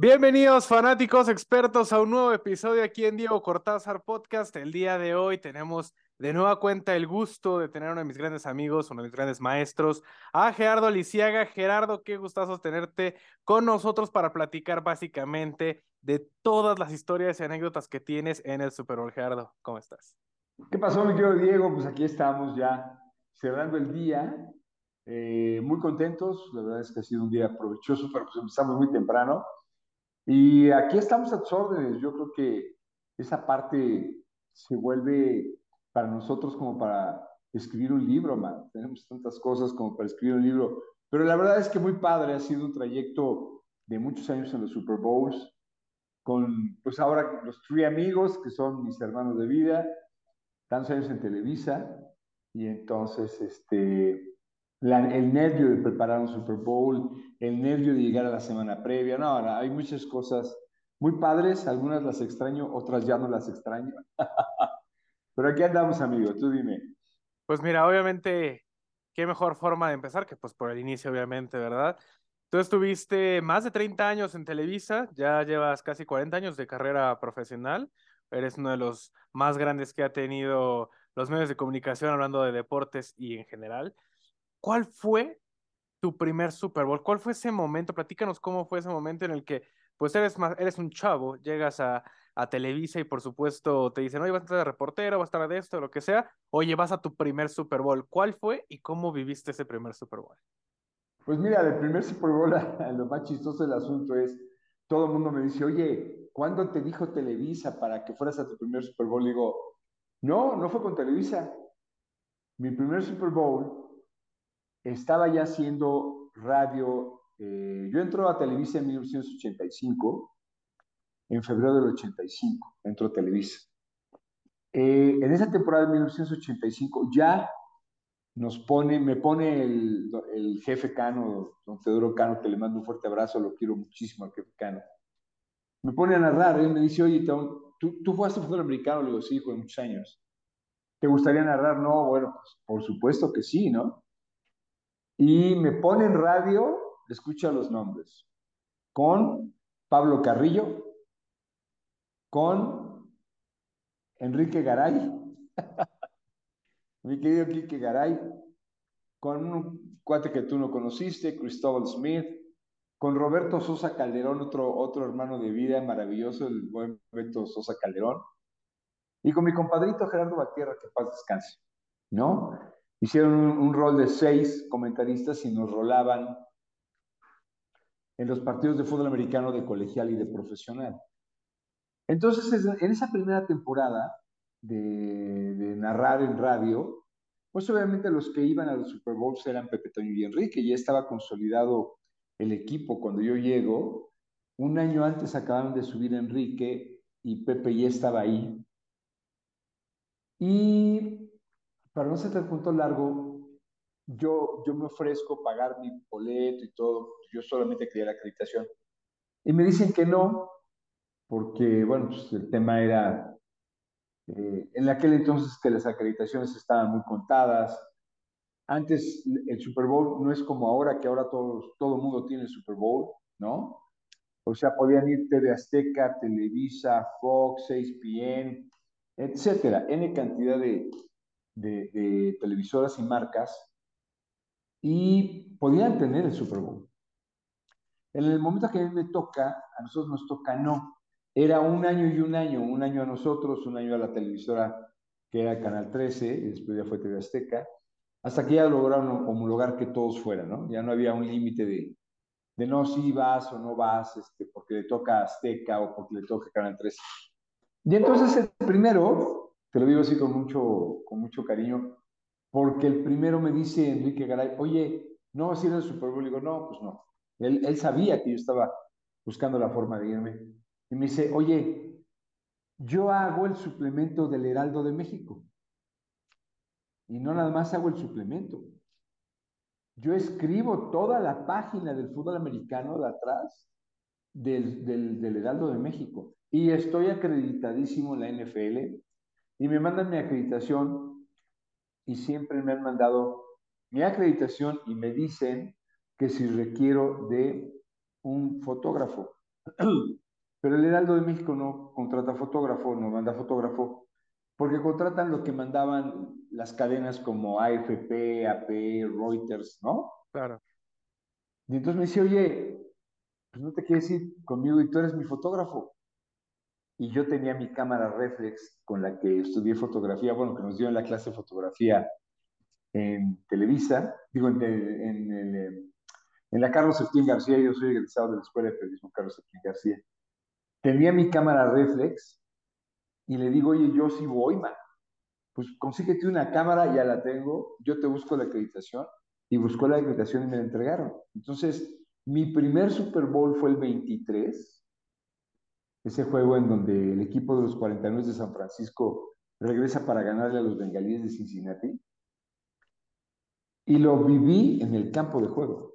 Bienvenidos fanáticos expertos a un nuevo episodio aquí en Diego Cortázar Podcast. El día de hoy tenemos de nueva cuenta el gusto de tener uno de mis grandes amigos, uno de mis grandes maestros, a Gerardo Lisiaga. Gerardo, qué gustazo tenerte con nosotros para platicar básicamente de todas las historias y anécdotas que tienes en el Super Bowl. Gerardo, ¿cómo estás? ¿Qué pasó, mi querido Diego? Pues aquí estamos ya cerrando el día, eh, muy contentos. La verdad es que ha sido un día provechoso, pero pues empezamos muy temprano. Y aquí estamos a tus órdenes. Yo creo que esa parte se vuelve para nosotros como para escribir un libro, man. Tenemos tantas cosas como para escribir un libro. Pero la verdad es que muy padre, ha sido un trayecto de muchos años en los Super Bowls, con pues ahora los tres amigos que son mis hermanos de vida, tantos años en Televisa, y entonces este, el nervio de preparar un Super Bowl, el nervio de llegar a la semana previa. No, hay muchas cosas muy padres, algunas las extraño, otras ya no las extraño. Pero aquí andamos, amigo, tú dime. Pues mira, obviamente, qué mejor forma de empezar que pues por el inicio, obviamente, ¿verdad? Tú estuviste más de 30 años en Televisa, ya llevas casi 40 años de carrera profesional, eres uno de los más grandes que ha tenido los medios de comunicación hablando de deportes y en general. ¿Cuál fue tu primer Super Bowl? ¿Cuál fue ese momento? Platícanos cómo fue ese momento en el que, pues eres, eres un chavo, llegas a, Televisa y por supuesto te dicen, oye, vas a estar de reportero, vas a estar de esto, lo que sea. Oye, vas a tu primer Super Bowl. ¿Cuál fue y cómo viviste ese primer Super Bowl? Pues mira, del primer Super Bowl, lo más chistoso del asunto es, todo el mundo me dice, oye, ¿cuándo te dijo Televisa para que fueras a tu primer Super Bowl? digo, no, no fue con Televisa. Mi primer Super Bowl estaba ya haciendo radio. Eh, yo entro a Televisa en 1985, en febrero del 85, entro a Televisa. Eh, en esa temporada de 1985 ya nos pone, me pone el, jefe Cano, don Teodoro Cano, que le mando un fuerte abrazo, lo quiero muchísimo al jefe Cano. Me pone a narrar, él me dice, oye, ¿tú, tú fuiste fútbol americano? Le digo, sí, de muchos años. ¿Te gustaría narrar? No, bueno, pues por supuesto que sí, ¿no? Y me pone en radio, escucha los nombres, con Pablo Carrillo, con Enrique Garay, mi querido Quique Garay, con un cuate que tú no conociste, Cristóbal Smith, con Roberto Sosa Calderón, otro, otro hermano de vida maravilloso, el buen Roberto Sosa Calderón, y con mi compadrito Gerardo Batierra, que paz descanse, ¿no? Hicieron un, rol de seis comentaristas y nos rolaban en los partidos de fútbol americano de colegial y de profesional. Entonces, en esa primera temporada de, narrar en radio, pues obviamente los que iban a los Super Bowls eran Pepe Toño y Enrique, ya estaba consolidado el equipo cuando yo llego. Un año antes acabaron de subir Enrique y Pepe ya estaba ahí. Y para no ser el punto largo, yo, yo me ofrezco pagar mi boleto y todo, yo solamente quería la acreditación. Y me dicen que no, porque, bueno, pues el tema era, eh, en aquel entonces que las acreditaciones estaban muy contadas. Antes el Super Bowl no es como ahora, que ahora todo, todo el mundo tiene el Super Bowl, ¿no? O sea, podían ir TV Azteca, Televisa, Fox, 6pm, etcétera, N cantidad de, de, televisoras y marcas y podían tener el Super Bowl. En el momento que a mí me toca, a nosotros nos toca no. Era un año y un año, un año a nosotros, un año a la televisora que era Canal 13, y después ya fue TV Azteca, hasta que ya lograron homologar que todos fueran, ¿no? Ya no había un límite de, de no, si vas o no vas, este, porque le toca Azteca o porque le toca Canal 13. Y entonces el primero, te lo digo así con mucho, con mucho cariño, porque el primero me dice Enrique Garay, oye, ¿no vas a ir al Super Bowl? Y digo, no, pues no. Él, sabía que yo estaba buscando la forma de irme. Y me dice, oye, yo hago el suplemento del Heraldo de México. Y no nada más hago el suplemento. Yo escribo toda la página del fútbol americano de atrás del, del Heraldo de México. Y estoy acreditadísimo en la NFL y me mandan mi acreditación y siempre me han mandado mi acreditación y me dicen que si requiero de un fotógrafo. Pero el Heraldo de México no contrata fotógrafo, no manda fotógrafo, porque contratan lo que mandaban las cadenas como AFP, AP, Reuters, ¿no? Claro. Y entonces me dice, oye, pues no te quieres ir conmigo y tú eres mi fotógrafo. Y yo tenía mi cámara reflex con la que estudié fotografía, bueno, que nos dio en la clase de fotografía en Televisa, digo, en, en, en, en la Carlos Septín García, yo soy egresado de la Escuela de Periodismo Carlos Septín García. Tenía mi cámara reflex y le digo, oye, yo sí voy, man. Pues consíguete una cámara, ya la tengo, yo te busco la acreditación y buscó la acreditación y me la entregaron. Entonces, mi primer Super Bowl fue el 23, ese juego en donde el equipo de los 49 de San Francisco regresa para ganarle a los bengalíes de Cincinnati. Y lo viví en el campo de juego,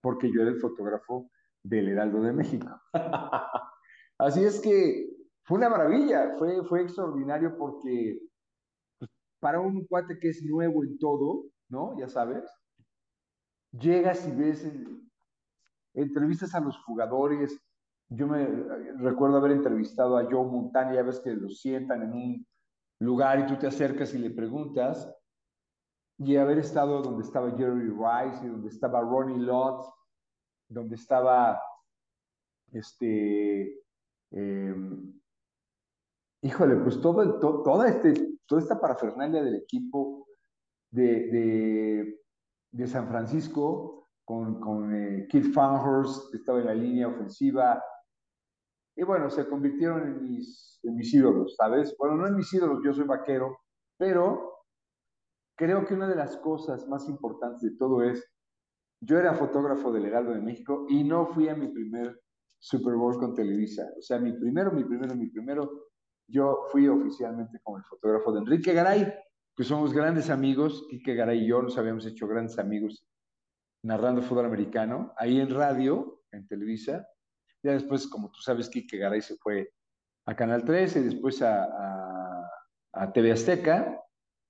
porque yo era el fotógrafo del Heraldo de México. Así es que fue una maravilla, fue, fue extraordinario porque pues, para un cuate que es nuevo en todo, ¿no? Ya sabes, llegas y ves entrevistas a los jugadores. Yo me recuerdo haber entrevistado a Joe Montana, ya ves que lo sientan en un lugar y tú te acercas y le preguntas, y haber estado donde estaba Jerry Rice y donde estaba Ronnie Lott, donde estaba este em, híjole, pues todo, toda, este, toda esta parafernalia del equipo de, de, San Francisco con, con eh, Keith Farnhurst, que estaba en la línea ofensiva. Y bueno, se convirtieron en mis, en mis ídolos, ¿sabes? Bueno, no en mis ídolos, yo soy vaquero, pero creo que una de las cosas más importantes de todo es, yo era fotógrafo del Heraldo de México y no fui a mi primer Super Bowl con Televisa. O sea, mi primero, mi primero, mi primero, yo fui oficialmente como el fotógrafo de Enrique Garay, que somos grandes amigos. Quique Garay y yo nos habíamos hecho grandes amigos narrando fútbol americano, ahí en radio, en Televisa. Ya después, como tú sabes, Quique Garay se fue a Canal 13, después a, a, TV Azteca,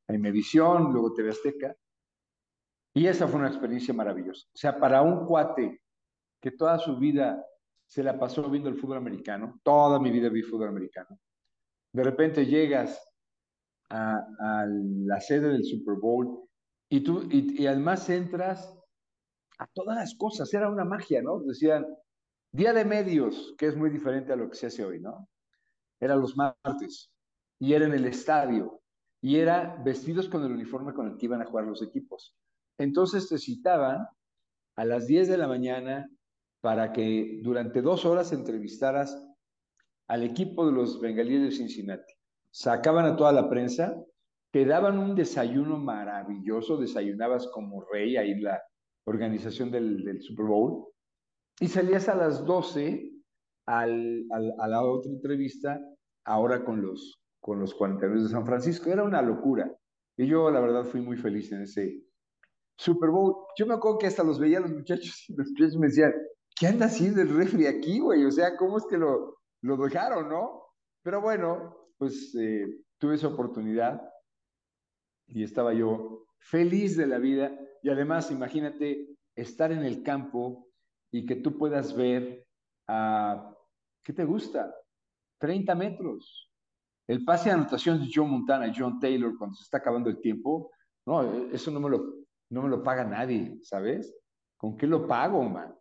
a Imevisión, luego TV Azteca. Y esa fue una experiencia maravillosa. O sea, para un cuate que toda su vida se la pasó viendo el fútbol americano, toda mi vida vi fútbol americano. De repente llegas a, a la sede del Super Bowl y tú, y además entras a todas las cosas, era una magia, ¿no? Decían, día de medios, que es muy diferente a lo que se hace hoy, ¿no? Era los martes, y era en el estadio, y era vestidos con el uniforme con el que iban a jugar los equipos. Entonces te citaban a las 10 de la mañana para que durante dos horas entrevistaras al equipo de los bengalíes de Cincinnati. Sacaban a toda la prensa, te daban un desayuno maravilloso, desayunabas como rey ahí la, organización del, Super Bowl, y salías a las 12 al, a la otra entrevista, ahora con los, con los 49 de San Francisco. Era una locura. Y yo, la verdad, fui muy feliz en ese Super Bowl. Yo me acuerdo que hasta los veía los muchachos y los muchachos me decían, ¿qué anda haciendo el refri aquí, güey? O sea, ¿cómo es que lo, lo dejaron, no? Pero bueno, pues eh, tuve esa oportunidad y estaba yo feliz de la vida y además, imagínate estar en el campo y que tú puedas ver a, ¿qué te gusta? 30 metros. El pase de anotación de John Montana, John Taylor, cuando se está acabando el tiempo, no, eso no me lo, no me lo paga nadie, ¿sabes? ¿Con qué lo pago, man?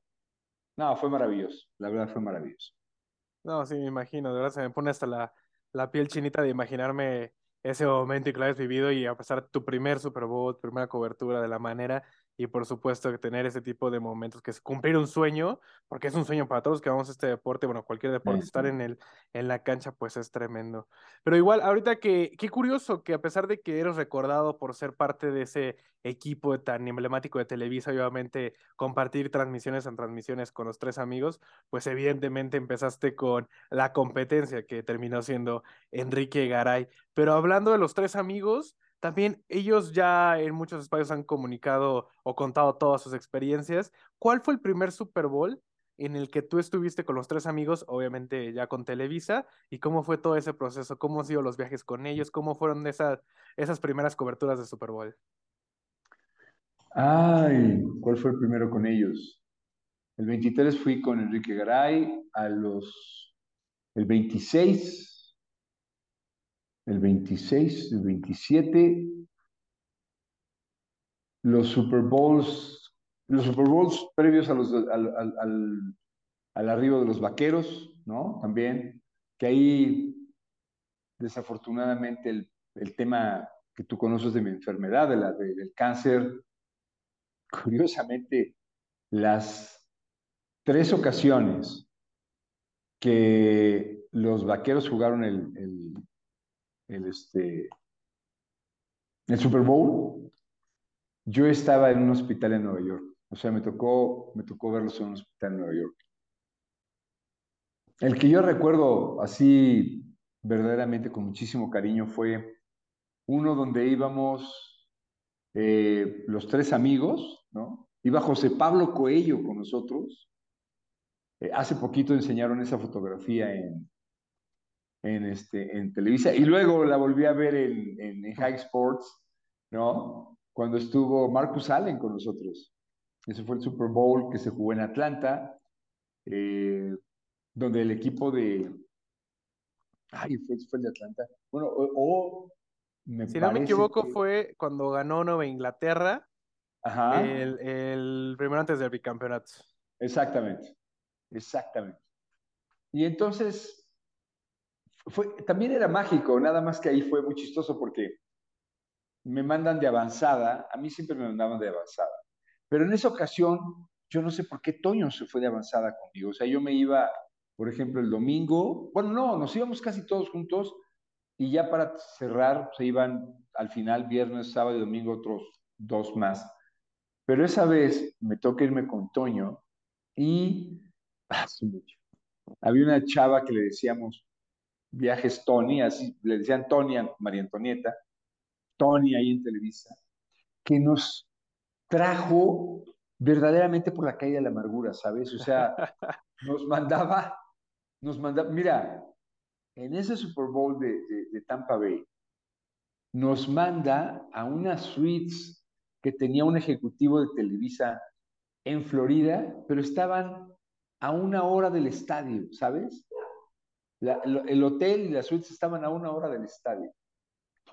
No, fue maravilloso, la verdad fue maravilloso. No, sí, me imagino, de verdad se me pone hasta la, la piel chinita de imaginarme ese momento y que lo hayas vivido y a pasar tu primer Super Bowl, primera cobertura de la manera y por supuesto que tener ese tipo de momentos, que es cumplir un sueño, porque es un sueño para todos que vamos a este deporte, bueno, cualquier deporte, estar en, el, en la cancha pues es tremendo. Pero igual, ahorita que, qué curioso que a pesar de que eres recordado por ser parte de ese equipo tan emblemático de Televisa, obviamente compartir transmisiones en transmisiones con los tres amigos, pues evidentemente empezaste con la competencia que terminó siendo Enrique Garay. Pero hablando de los tres amigos, también ellos ya en muchos espacios han comunicado o contado todas sus experiencias. ¿Cuál fue el primer Super Bowl en el que tú estuviste con los tres amigos, obviamente ya con Televisa, y cómo fue todo ese proceso? ¿Cómo han sido los viajes con ellos? ¿Cómo fueron esas, esas primeras coberturas de Super Bowl? Ay, ¿cuál fue el primero con ellos? El 23 fui con Enrique Garay, a los, el 26, el 26, el 27, los Super Bowls, los Super Bowls previos a los, al, al, al, arribo de los vaqueros, ¿no? También, que ahí desafortunadamente el, el tema que tú conoces de mi enfermedad, de la, de, del cáncer, curiosamente, las tres ocasiones que los vaqueros jugaron el, el, este, el Super Bowl, yo estaba en un hospital en Nueva York. O sea, me tocó, me tocó verlos en un hospital en Nueva York. El que yo recuerdo así verdaderamente con muchísimo cariño fue uno donde íbamos eh, los tres amigos, ¿no? Iba José Pablo Coello con nosotros. Eh, hace poquito enseñaron esa fotografía en, en, este, en Televisa y luego la volví a ver en, en, en High Sports, ¿no? Cuando estuvo Marcus Allen con nosotros. Ese fue el Super Bowl que se jugó en Atlanta, eh, donde el equipo de... Ay, fue, fue el de Atlanta. Bueno, o, o me si no me equivoco, que... fue cuando ganó Nueva Inglaterra. Ajá. El, el, primero antes del bicampeonato. Exactamente, exactamente. Y entonces, fue, también era mágico, nada más que ahí fue muy chistoso porque me mandan de avanzada, a mí siempre me mandaban de avanzada, pero en esa ocasión, yo no sé por qué Toño se fue de avanzada conmigo, o sea, yo me iba, por ejemplo, el domingo, bueno, no, nos íbamos casi todos juntos, y ya para cerrar se iban al final viernes, sábado y domingo otros dos más. Pero esa vez me toca irme con Toño y ah, había una chava que le decíamos viajes Tony, así le decían Tony a María Antonieta, Tony ahí en Televisa, que nos trajo verdaderamente por la calle de la amargura, ¿sabes? O sea, nos mandaba, nos mandaba, mira, en ese Super Bowl de, de, de, Tampa Bay, nos manda a unas suites que tenía un ejecutivo de Televisa en Florida, pero estaban a una hora del estadio, ¿sabes? La, el hotel y las suites estaban a una hora del estadio.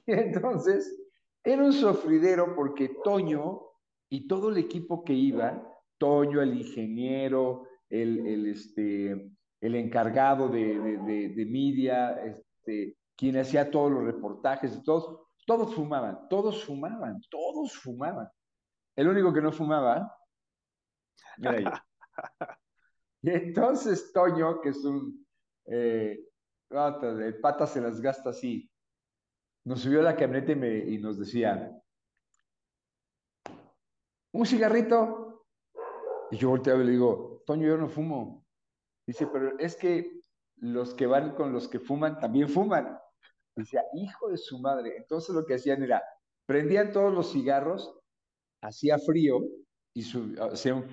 Y entonces, era un sofridero porque Toño y todo el equipo que iba, Toño, el ingeniero, el, el, este, el encargado de, de, de, de media, este, quien hacía todos los reportajes y todos, todos fumaban, todos fumaban, todos fumaban. El único que no fumaba era yo. Y entonces Toño, que es un eh, se las gasta así, nos subió a la camioneta y, nos decía, ¿un cigarrito? Y yo volteaba y le digo, Toño, yo no fumo. Dice, pero es que los que van con los que fuman también fuman. Decía, hijo de su madre. Entonces lo que hacían era, prendían todos los cigarros, hacía frío y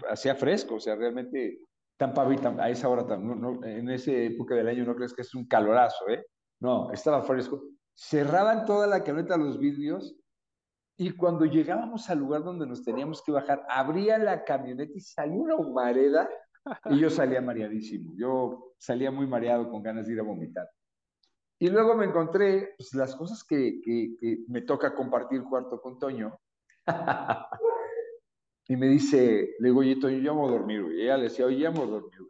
hacía, fresco, o sea, realmente Tampa Bay a esa hora, no, en esa época del año no crees que es un calorazo, ¿eh? No, estaba fresco. Cerraban toda la camioneta los vidrios y cuando llegábamos al lugar donde nos teníamos que bajar, abría la camioneta y salía una humareda y yo salía mareadísimo. Yo salía muy mareado con ganas de ir a vomitar. Y luego me encontré pues, las cosas que, que, que, me toca compartir cuarto con Toño. y me dice, le digo, oye, Toño, ya vamos a dormir. Y ella le decía, oye, vamos a dormir.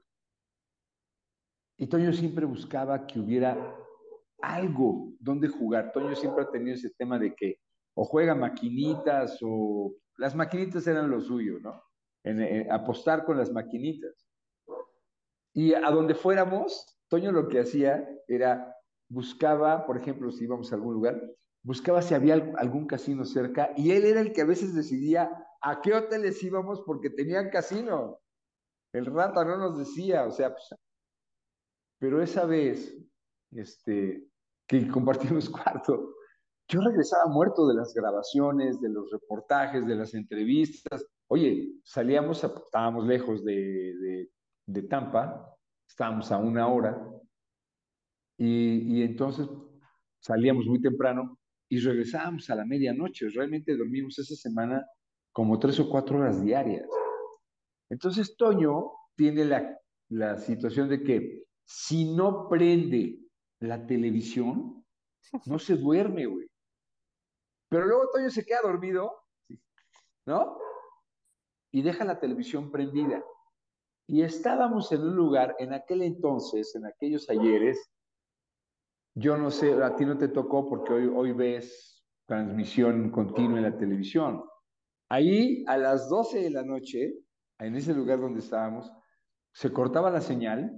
Y Toño siempre buscaba que hubiera algo donde jugar. Toño siempre ha tenido ese tema de que o juega maquinitas o las maquinitas eran lo suyo, ¿no? En, apostar con las maquinitas. Y a donde fuéramos, Toño lo que hacía era buscaba, por ejemplo, si íbamos a algún lugar, buscaba si había algún casino cerca y él era el que a veces decidía a qué hoteles íbamos porque tenían casino. El rata no nos decía, o sea, pues, pero esa vez, este, que compartimos cuarto, yo regresaba muerto de las grabaciones, de los reportajes, de las entrevistas. Oye, salíamos, a, estábamos lejos de, Tampa, estábamos a una hora, y, y, entonces salíamos muy temprano y regresábamos a la medianoche. Realmente dormimos esa semana como tres o cuatro horas diarias. Entonces Toño tiene la, la situación de que si no prende la televisión, no se duerme, güey. Pero luego Toño se queda dormido, ¿no? Y deja la televisión prendida. Y estábamos en un lugar, en aquel entonces, en aquellos ayeres, yo no sé, a ti no te tocó porque hoy, hoy ves transmisión continua en la televisión. Ahí, a las 12 de la noche, en ese lugar donde estábamos, se cortaba la señal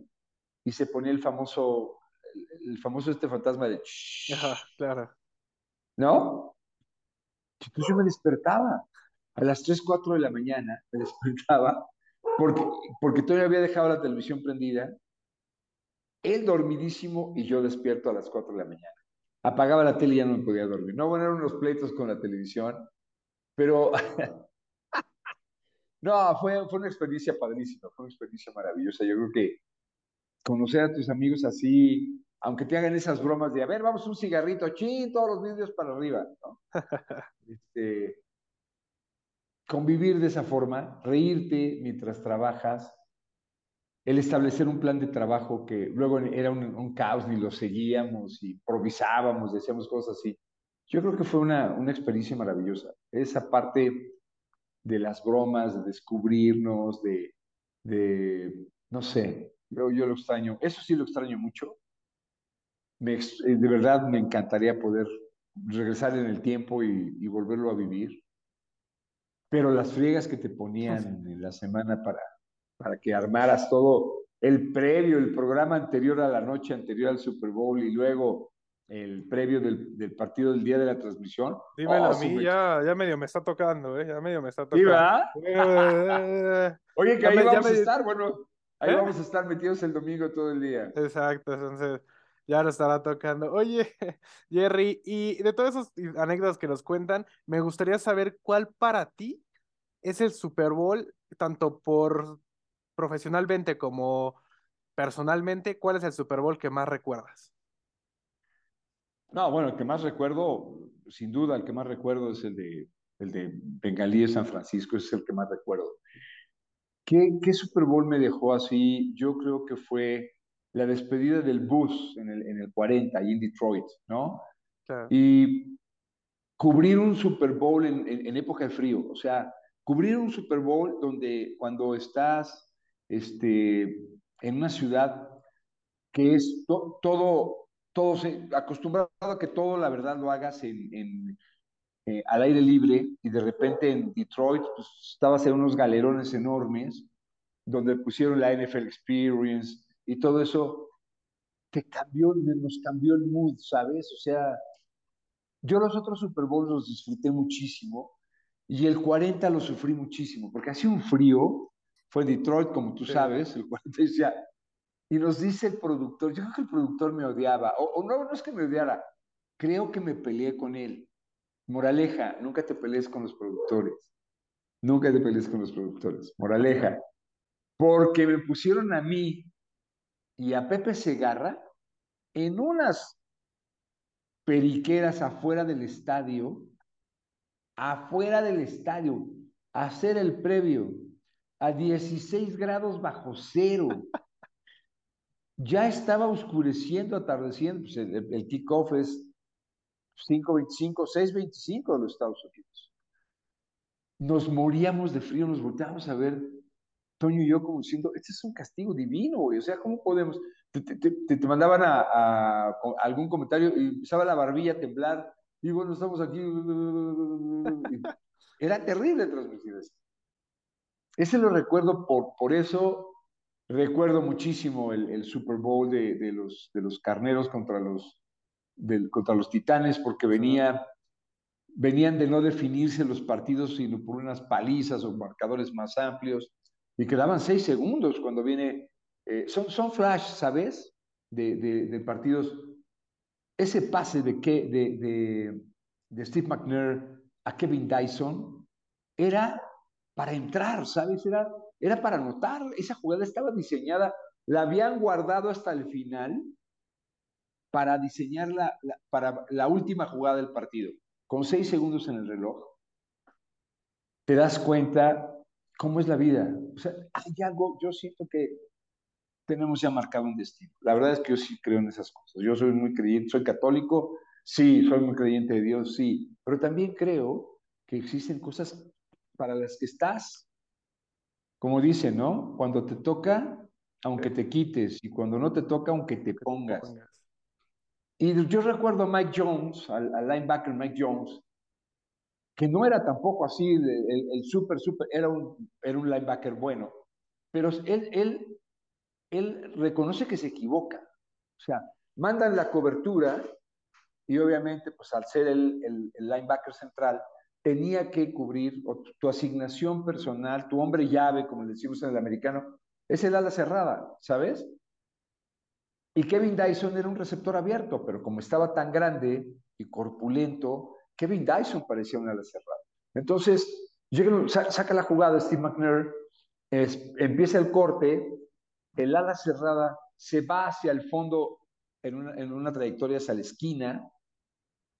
y se ponía el famoso, el, famoso este fantasma de... Ajá, claro. ¿No? Entonces yo me despertaba. A las 3, 4 de la mañana me despertaba porque, porque todavía había dejado la televisión prendida, él dormidísimo y yo despierto a las 4 de la mañana. Apagaba la tele y ya no me podía dormir. No, bueno, eran unos pleitos con la televisión, pero no, fue, fue una experiencia padrísima, fue una experiencia maravillosa. Yo creo que conocer a tus amigos así, aunque te hagan esas bromas de, a ver, vamos un cigarrito, chin, todos los vídeos para arriba, ¿no? este, convivir de esa forma, reírte mientras trabajas, el establecer un plan de trabajo que luego era un, caos, ni lo seguíamos, improvisábamos, decíamos cosas así. Yo creo que fue una, una experiencia maravillosa. Esa parte de las bromas, de descubrirnos, de, de no sé, yo, yo lo extraño. Eso sí lo extraño mucho. Me, de verdad me encantaría poder regresar en el tiempo y, y volverlo a vivir pero las friegas que te ponían en la semana para, para que armaras todo el previo, el programa anterior a la noche anterior al Super Bowl y luego el previo del, del partido del día de la transmisión. Dímelo oh, a mí, ya, ya medio me está tocando, ¿eh? Ya medio me está tocando. ¿Sí, va? Oye, que ahí vamos a estar, bueno, ahí ¿Eh? vamos a estar metidos el domingo todo el día. Exacto, entonces ya nos estará tocando. Oye, Jerry, y de todas esas anécdotas que nos cuentan, me gustaría saber cuál para ti es el Super Bowl, tanto por profesionalmente como personalmente, ¿cuál es el Super Bowl que más recuerdas? No, bueno, el que más recuerdo, sin duda, el que más recuerdo es el de, el de Bengalí San Francisco, es el que más recuerdo. ¿Qué, ¿Qué Super Bowl me dejó así? Yo creo que fue la despedida del bus en el, en el 40, ahí en Detroit, ¿no? Y cubrir un Super Bowl en, en, época de frío, o sea, cubrir un Super Bowl donde cuando estás este, en una ciudad que es todo, todo se, acostumbrado a que todo, la verdad, lo hagas en, eh, al aire libre y de repente en Detroit pues, estabas en unos galerones enormes donde pusieron la NFL Experience, y todo eso te cambió, nos cambió el mood, ¿sabes? O sea, yo los otros Super Bowls los disfruté muchísimo y el 40 lo sufrí muchísimo porque hacía un frío, fue en Detroit, como tú sabes, el 40 decía, y nos dice el productor, yo creo que el productor me odiaba, o, no, no es que me odiara, creo que me peleé con él. Moraleja, nunca te pelees con los productores. Nunca te pelees con los productores. Moraleja. Porque me pusieron a mí y a Pepe Segarra en unas periqueras afuera del estadio, afuera del estadio, a hacer el previo a 16 grados bajo cero. Ya estaba oscureciendo, atardeciendo, pues el, el kickoff es 5.25, 6.25 de los Estados Unidos. Nos moríamos de frío, nos volteábamos a ver Toño y yo como diciendo, este es un castigo divino, güey. O sea, ¿cómo podemos? Te, te, te, mandaban a, a, algún comentario y empezaba la barbilla a temblar. Y bueno, estamos aquí. Era terrible transmitir eso. Ese lo recuerdo por, por eso. Recuerdo muchísimo el, el Super Bowl de, de, los, de los carneros contra los, de, contra los titanes, porque venía, venían de no definirse los partidos, sino por unas palizas o marcadores más amplios y quedaban seis segundos cuando viene. Eh, son, son flash, ¿sabes? De, de, partidos. Ese pase de, que, de, de, de Steve McNair a Kevin Dyson era para entrar, ¿sabes? Era, era para anotar. Esa jugada estaba diseñada, la habían guardado hasta el final para diseñar la, para la última jugada del partido, con seis segundos en el reloj. Te das cuenta cómo es la vida. O sea, hay algo, yo siento que tenemos ya marcado un destino. La verdad es que yo sí creo en esas cosas. Yo soy muy creyente, soy católico, sí, soy muy creyente de Dios, sí, pero también creo que existen cosas para las que estás, como dice, ¿no? Cuando te toca, aunque te quites, y cuando no te toca, aunque te pongas. Y yo recuerdo a Mike Jones, al, linebacker Mike Jones, que no era tampoco así el, el, super, super, era un, era un linebacker bueno, pero él, él, él reconoce que se equivoca. O sea, mandan la cobertura y obviamente, pues al ser el, el linebacker central, tenía que cubrir tu asignación personal, tu hombre llave, como decimos en el americano, es el ala cerrada, ¿sabes? Y Kevin Dyson era un receptor abierto, pero como estaba tan grande y corpulento, Kevin Dyson parecía un ala cerrada. Entonces, llega, saca la jugada Steve McNair, empieza el corte, el ala cerrada se va hacia el fondo en una, en una trayectoria hacia la esquina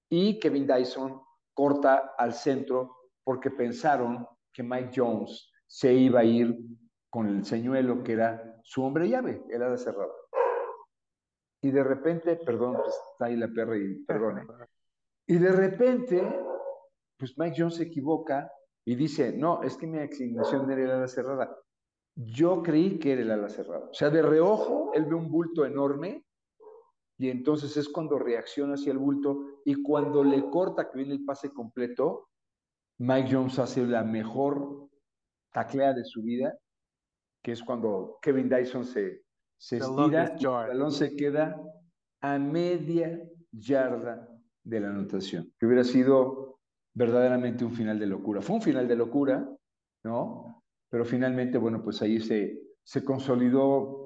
y Kevin Dyson corta al centro porque pensaron que Mike Jones se iba a ir con el señuelo que era su hombre llave, el ala cerrada. Y de repente, perdón, pues, está ahí la perra y perdone. Y de repente, pues Mike Jones se equivoca y dice, no, es que mi asignación era el ala cerrada. Yo creí que era el ala cerrada. O sea, de reojo, él ve un bulto enorme y entonces es cuando reacciona hacia el bulto y cuando le corta que viene el pase completo, Mike Jones hace la mejor taclea de su vida, que es cuando Kevin Dyson se, se estira y el balón se queda a media yarda de la anotación, que hubiera sido verdaderamente un final de locura. Fue un final de locura, ¿no? Pero finalmente, bueno, pues ahí se, se consolidó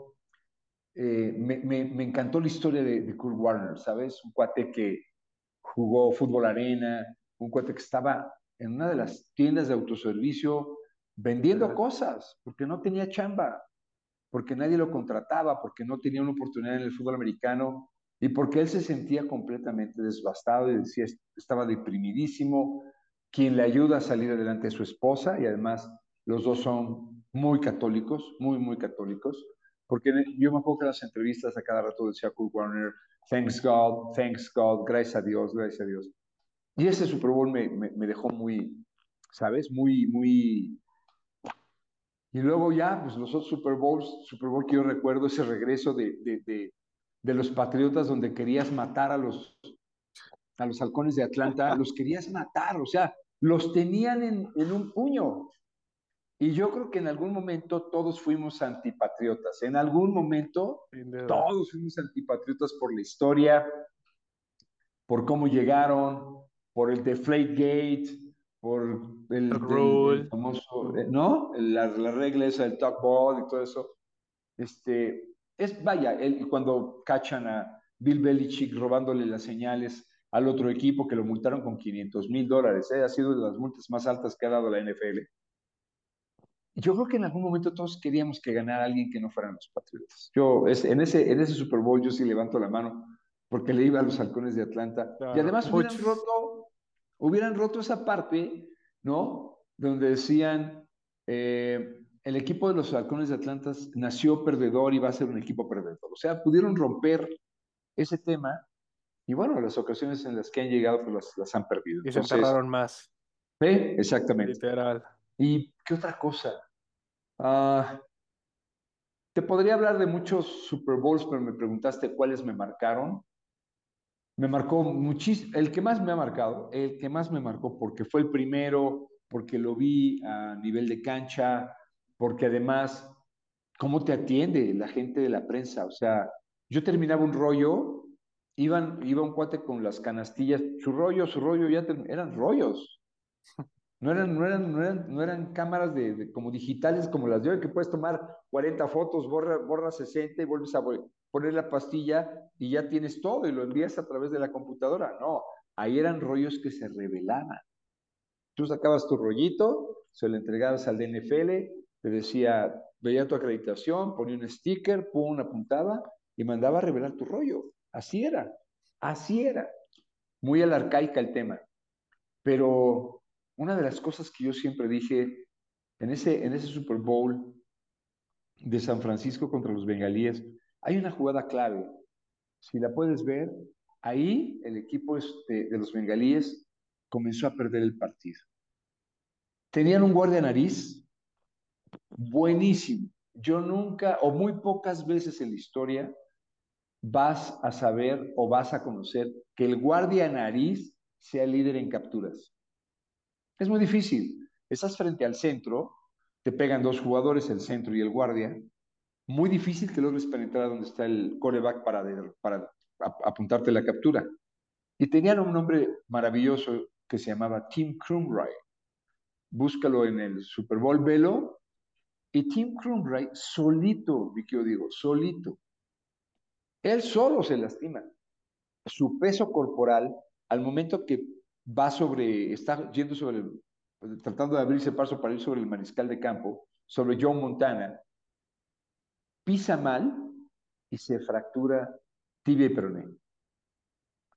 eh, me, encantó la historia de, Kurt Warner, ¿sabes? Un cuate que jugó fútbol arena, un cuate que estaba en una de las tiendas de autoservicio vendiendo cosas, porque no tenía chamba, porque nadie lo contrataba, porque no tenía una oportunidad en el fútbol americano y porque él se sentía completamente desbastado y decía, estaba deprimidísimo, quien le ayuda a salir adelante es su esposa y además los dos son muy católicos, muy, muy católicos. Porque yo me acuerdo que en las entrevistas a cada rato decía Kurt Warner, thanks God, thanks God, gracias a Dios, gracias a Dios. Y ese Super Bowl me, me, dejó muy, ¿sabes? Muy, muy... Y luego ya, pues los otros Super Bowls, Super Bowl que yo recuerdo, ese regreso de, de, de, de los Patriotas donde querías matar a los, a los halcones de Atlanta, los querías matar, o sea, los tenían en, en un puño. Y yo creo que en algún momento todos fuimos antipatriotas. En algún momento todos fuimos antipatriotas por la historia, por cómo llegaron, por el Deflate Gate, por el, famoso, eh, ¿no? La, la, regla esa del talk ball y todo eso. Este, es, vaya, el, cuando cachan a Bill Belichick robándole las señales al otro equipo que lo multaron con 500 mil dólares, ¿eh? ha sido de las multas más altas que ha dado la NFL yo creo que en algún momento todos queríamos que ganara alguien que no fueran los Patriotas. Yo es, en, ese, en ese Super Bowl yo sí levanto la mano porque le iba a los halcones de Atlanta. y además hubieran roto, hubieran roto esa parte, ¿no? Donde decían, eh, el equipo de los halcones de Atlanta nació perdedor y va a ser un equipo perdedor. O sea, pudieron romper ese tema y bueno, las ocasiones en las que han llegado pues las, han perdido. Y se enterraron más. Sí, exactamente. Literal. ¿Y qué otra cosa? Ah, te podría hablar de muchos Super Bowls, pero me preguntaste cuáles me marcaron. Me marcó muchísimo, el que más me ha marcado, el que más me marcó porque fue el primero, porque lo vi a nivel de cancha, porque además, ¿cómo te atiende la gente de la prensa? O sea, yo terminaba un rollo, iban, iba un cuate con las canastillas, su rollo, su rollo, ya eran rollos. No eran, no eran, no eran, no eran cámaras de, como digitales como las de hoy, que puedes tomar 40 fotos, borra, borra 60 y vuelves a poner la pastilla y ya tienes todo y lo envías a través de la computadora. No, ahí eran rollos que se revelaban. Tú sacabas tu rollito, se lo entregabas al DNFL, te decía, veía tu acreditación, ponía un sticker, pum, una puntada y mandaba a revelar tu rollo. Así era, así era. Muy al arcaica el tema. Pero una de las cosas que yo siempre dije, en ese, en ese Super Bowl de San Francisco contra los bengalíes, hay una jugada clave. Si la puedes ver, ahí el equipo este, de los bengalíes comenzó a perder el partido. Tenían un guardia nariz buenísimo. Yo nunca, o muy pocas veces en la historia, vas a saber o vas a conocer que el guardia nariz sea líder en capturas. Es muy difícil. Estás frente al centro, te pegan dos jugadores, el centro y el guardia. Muy difícil que logres penetrar donde está el coreback para, para apuntarte la captura. Y tenían un nombre maravilloso que se llamaba Tim Krumrie. Búscalo en el Super Bowl, velo. Y Tim Krumrie solito, yo digo, solito. Él solo se lastima. Su peso corporal, al momento que va sobre, está yendo sobre, tratando de abrirse paso para ir sobre el mariscal de campo, sobre John Montana, pisa mal y se fractura tibia y peroné.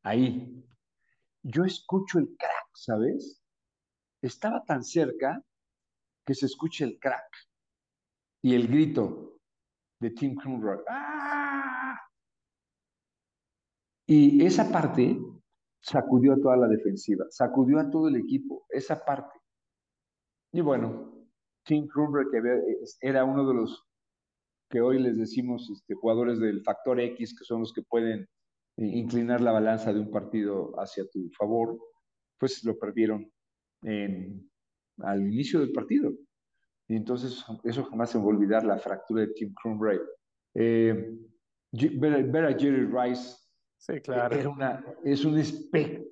Ahí. Yo escucho el crack, ¿sabes? Estaba tan cerca que se escucha el crack y el grito de Tim Krumrock. ¡Ah! Y esa parte sacudió a toda la defensiva, sacudió a todo el equipo, esa parte. Y bueno, Tim Krumrock era uno de los que hoy les decimos este, jugadores del factor X, que son los que pueden inclinar la balanza de un partido hacia tu favor, pues lo perdieron al inicio del partido. Y entonces eso jamás se va a olvidar, la fractura de Tim Crumray. Eh, ver, a Jerry Rice sí, claro. era, una, es un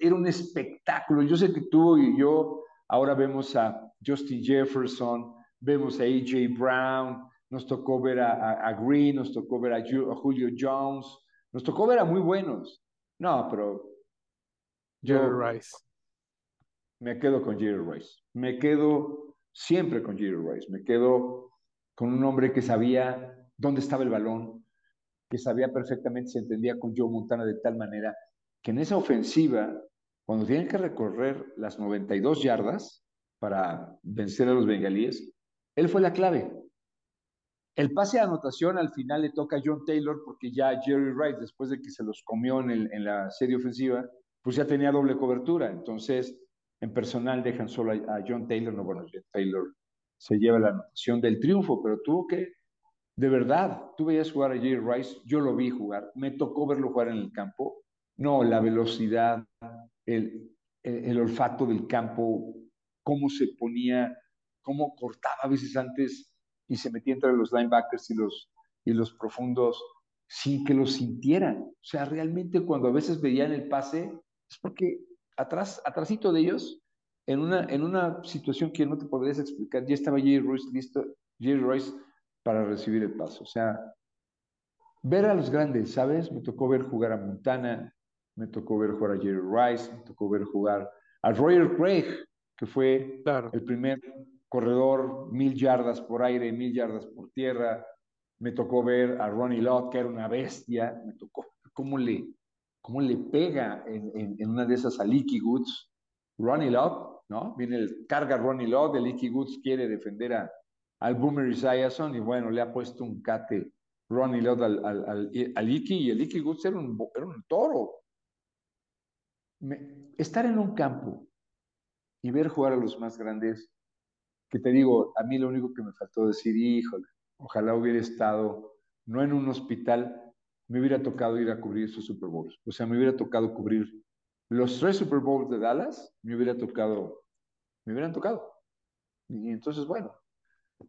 era un espectáculo. Yo sé que tú y yo ahora vemos a Justin Jefferson, vemos a AJ Brown, nos tocó ver a, Green, nos tocó ver a, Julio Jones, nos tocó ver a muy buenos. No, pero Jerry Rice. Me quedo con Jerry Rice. Me quedo siempre con Jerry Rice. Me quedo con un hombre que sabía dónde estaba el balón, que sabía perfectamente, se entendía con Joe Montana de tal manera que en esa ofensiva, cuando tienen que recorrer las 92 yardas para vencer a los bengalíes, él fue la clave. El pase de anotación al final le toca a John Taylor porque ya Jerry Rice, después de que se los comió en, la serie ofensiva, pues ya tenía doble cobertura. Entonces, en personal dejan solo a, John Taylor. No, bueno, John Taylor se lleva la anotación del triunfo, pero tuvo que, de verdad, tú veías jugar a Jerry Rice, yo lo vi jugar, me tocó verlo jugar en el campo. No, la velocidad, el, el olfato del campo, cómo se ponía, cómo cortaba a veces antes y se metía entre los linebackers y los, y los profundos sin que lo sintieran. O sea, realmente cuando a veces veían el pase, es porque atrás, atrásito de ellos, en una, en una situación que no te podrías explicar, ya estaba Jerry Royce listo, Jerry Royce para recibir el paso. O sea, ver a los grandes, ¿sabes? Me tocó ver jugar a Montana, me tocó ver jugar a Jerry Rice, me tocó ver jugar a Royer Craig, que fue el primer corredor mil yardas por aire, mil yardas por tierra. Me tocó ver a Ronnie Lott, que era una bestia. Me tocó cómo le, cómo le pega en, en, una de esas a Leaky Goods. Ronnie Lott, ¿no? Viene el carga Ronnie Lott, el Leaky Goods quiere defender a, al Boomer y bueno, le ha puesto un cate Ronnie Lott al, al, al, al y el Icky Goods era un, era un toro. estar en un campo y ver jugar a los más grandes que te digo, a mí lo único que me faltó decir, híjole, ojalá hubiera estado, no en un hospital, me hubiera tocado ir a cubrir esos Super Bowls. O sea, me hubiera tocado cubrir los tres Super Bowls de Dallas, me hubiera tocado, me hubieran tocado. Y entonces, bueno,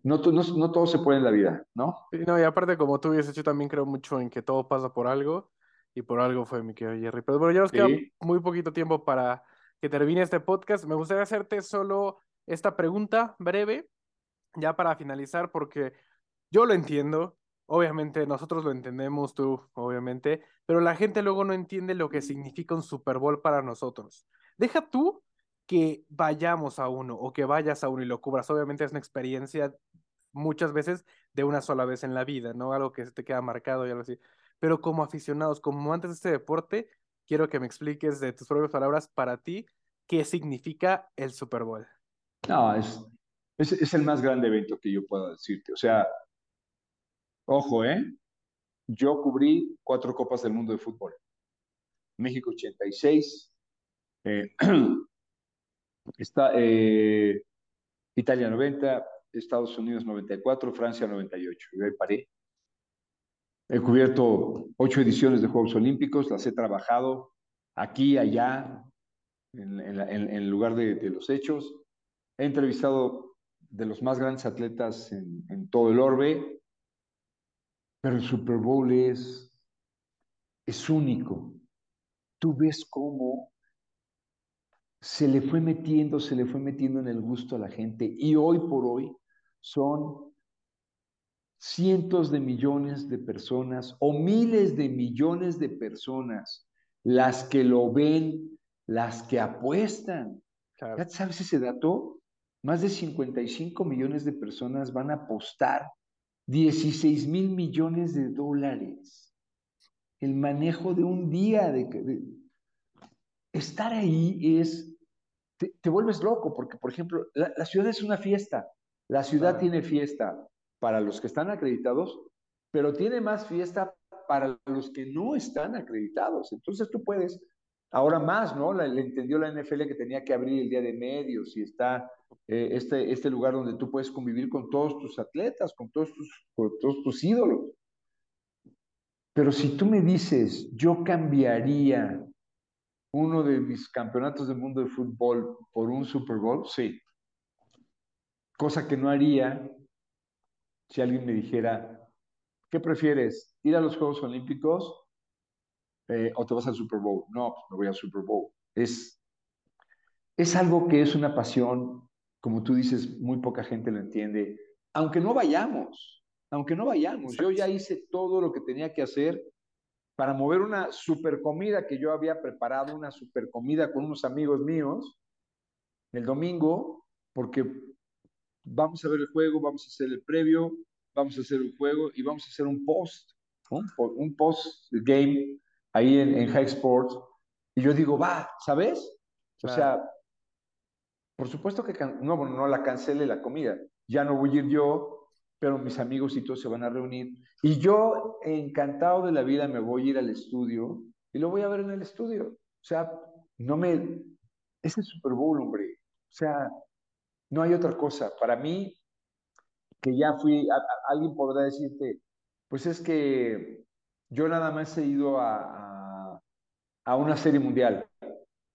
no, no, no todo se puede en la vida, ¿no? Sí, no, y aparte, como tú dices, yo también creo mucho en que todo pasa por algo, y por algo fue mi querido Jerry. Pero bueno, ya nos queda muy poquito tiempo para que termine este podcast. Me gustaría hacerte solo esta pregunta breve, ya para finalizar, porque yo lo entiendo, obviamente nosotros lo entendemos, tú obviamente, pero la gente luego no entiende lo que significa un Super Bowl para nosotros. Deja tú que vayamos a uno o que vayas a uno y lo cubras. Obviamente es una experiencia muchas veces de una sola vez en la vida, ¿no? Algo que se te queda marcado y algo así. Pero como aficionados, como amantes de este deporte, quiero que me expliques de tus propias palabras para ti qué significa el Super Bowl. No, es, Es, es el más grande evento que yo puedo decirte. O sea, ojo, ¿eh? Yo cubrí cuatro Copas del Mundo de Fútbol. México 86, eh, está, eh, Italia 90, Estados Unidos 94, Francia 98. Yo ahí paré. He cubierto ocho ediciones de Juegos Olímpicos, las he trabajado aquí, allá, en, en, en el lugar de, de, los hechos. He entrevistado de los más grandes atletas en, en todo el orbe, pero el Super Bowl es, es único. Tú ves cómo se le fue metiendo, se le fue metiendo en el gusto a la gente y hoy por hoy son cientos de millones de personas o miles de millones de personas las que lo ven, las que apuestan. Claro. ¿Ya sabes ese dato? Más de 55 millones de personas van a apostar 16 mil millones de dólares. El manejo de un día de, de estar ahí es, te, te, vuelves loco, porque por ejemplo, la, la ciudad es una fiesta, la ciudad claro. tiene fiesta para los que están acreditados, pero tiene más fiesta para los que no están acreditados. Entonces tú puedes, ahora más, ¿no? Le, le entendió la NFL que tenía que abrir el día de medios y está eh, este, este lugar donde tú puedes convivir con todos tus atletas, con todos tus, con todos tus ídolos. Pero si tú me dices, yo cambiaría uno de mis campeonatos del mundo de fútbol por un Super Bowl, sí. Cosa que no haría si alguien me dijera, ¿qué prefieres? ¿Ir a los Juegos Olímpicos eh, o te vas al Super Bowl? No, pues me voy al Super Bowl. Es, es algo que es una pasión, como tú dices, muy poca gente lo entiende, aunque no vayamos, aunque no vayamos. Yo ya hice todo lo que tenía que hacer para mover una super comida que yo había preparado, una super comida con unos amigos míos el domingo, porque vamos a ver el juego, vamos a hacer el previo, vamos a hacer un juego y vamos a hacer un post, un, un post game ahí en, en, High Sports. Y yo digo, va, ¿sabes? Claro. O sea, por supuesto que no, no la cancele la comida. Ya no voy a ir yo, pero mis amigos y todos se van a reunir. Y yo, encantado de la vida, me voy a ir al estudio y lo voy a ver en el estudio. O sea, no me... Es el Super Bowl, hombre. O sea, no hay otra cosa. Para mí, que ya fui, a, alguien podrá decirte, pues es que yo nada más he ido a, a, una serie mundial.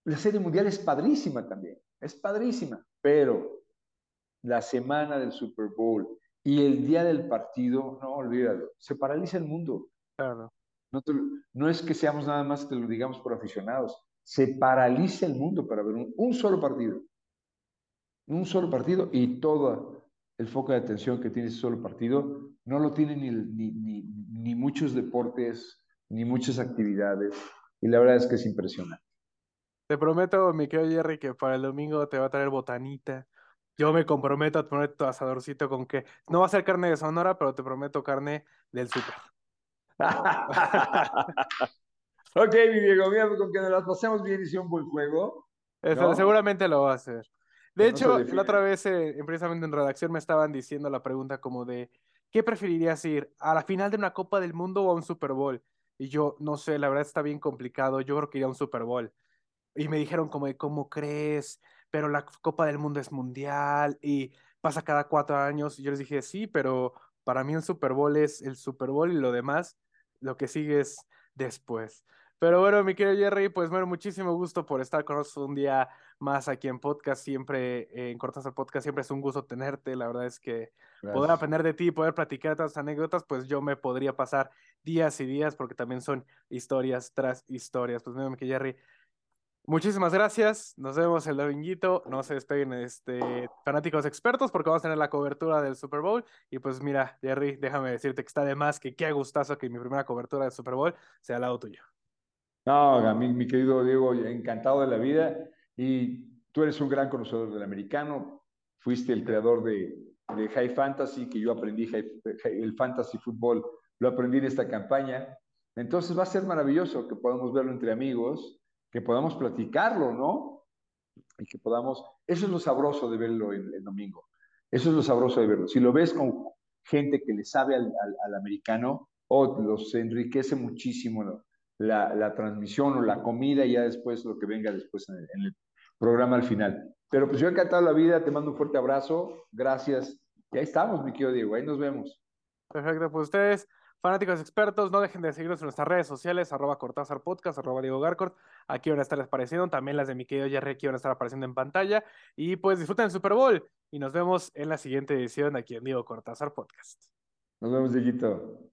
La serie mundial es padrísima también, es padrísima, pero la semana del Super Bowl y el día del partido, no olvídalo, se paraliza el mundo. Claro. No, te, no es que seamos nada más que lo digamos por aficionados, se paraliza el mundo para ver un, un solo partido un solo partido y todo el foco de atención que tiene ese solo partido no lo tienen ni, ni, ni, ni, muchos deportes, ni muchas actividades. Y la verdad es que es impresionante. Te prometo, mi querido Jerry, que para el domingo te va a traer botanita. Yo me comprometo a poner tu asadorcito con que no va a ser carne de Sonora, pero te prometo carne del súper. ok, mi Diego, mira, con que nos las pasemos bien y sea un buen juego. ¿no? Seguramente lo va a hacer. De hecho, la otra vez, eh, precisamente en redacción, me estaban diciendo la pregunta como de, ¿qué preferirías ir? ¿A la final de una Copa del Mundo o a un Super Bowl? Y yo, no sé, la verdad está bien complicado, yo creo que iría a un Super Bowl. Y me dijeron como de, ¿cómo crees? Pero la Copa del Mundo es mundial y pasa cada cuatro años. Y yo les dije, sí, pero para mí un Super Bowl es el Super Bowl y lo demás, lo que sigue es después. Pero bueno, mi querido Jerry, pues bueno, muchísimo gusto por estar con nosotros un día más aquí en podcast. Siempre, eh, en Cortas el Podcast, siempre es un gusto tenerte. La verdad es que Gracias. poder aprender de ti, poder platicar otras anécdotas, pues yo me podría pasar días y días porque también son historias tras historias. Pues bueno, mi querido Jerry, muchísimas gracias. Nos vemos el dominguito. No se despeguen, este, fanáticos expertos, porque vamos a tener la cobertura del Super Bowl. Y pues mira, Jerry, déjame decirte que está de más que qué gustazo que mi primera cobertura del Super Bowl sea al lado tuyo. No, mí, mi querido Diego, encantado de la vida. Y tú eres un gran conocedor del americano. Fuiste el creador de, de High Fantasy, que yo aprendí high, el Fantasy Fútbol, lo aprendí en esta campaña. Entonces va a ser maravilloso que podamos verlo entre amigos, que podamos platicarlo, ¿no? Y que podamos, eso es lo sabroso de verlo el, el domingo. Eso es lo sabroso de verlo. Si lo ves con gente que le sabe al, americano, oh, los enriquece muchísimo la, la, transmisión o la comida y ya después lo que venga después en el, programa al final. Pero pues yo he encantado la vida, te mando un fuerte abrazo, gracias. Y ahí estamos, mi querido Diego, ahí nos vemos. Perfecto, pues ustedes Fanáticos expertos, no dejen de seguirnos en nuestras redes sociales, arroba Cortázar Podcast, arroba Diego Garcort. Aquí van a estar apareciendo, también las de mi querido Jerry aquí van a estar apareciendo en pantalla. Y pues disfruten el Super Bowl y nos vemos en la siguiente edición aquí en Diego Cortázar Podcast. Nos vemos, Dieguito.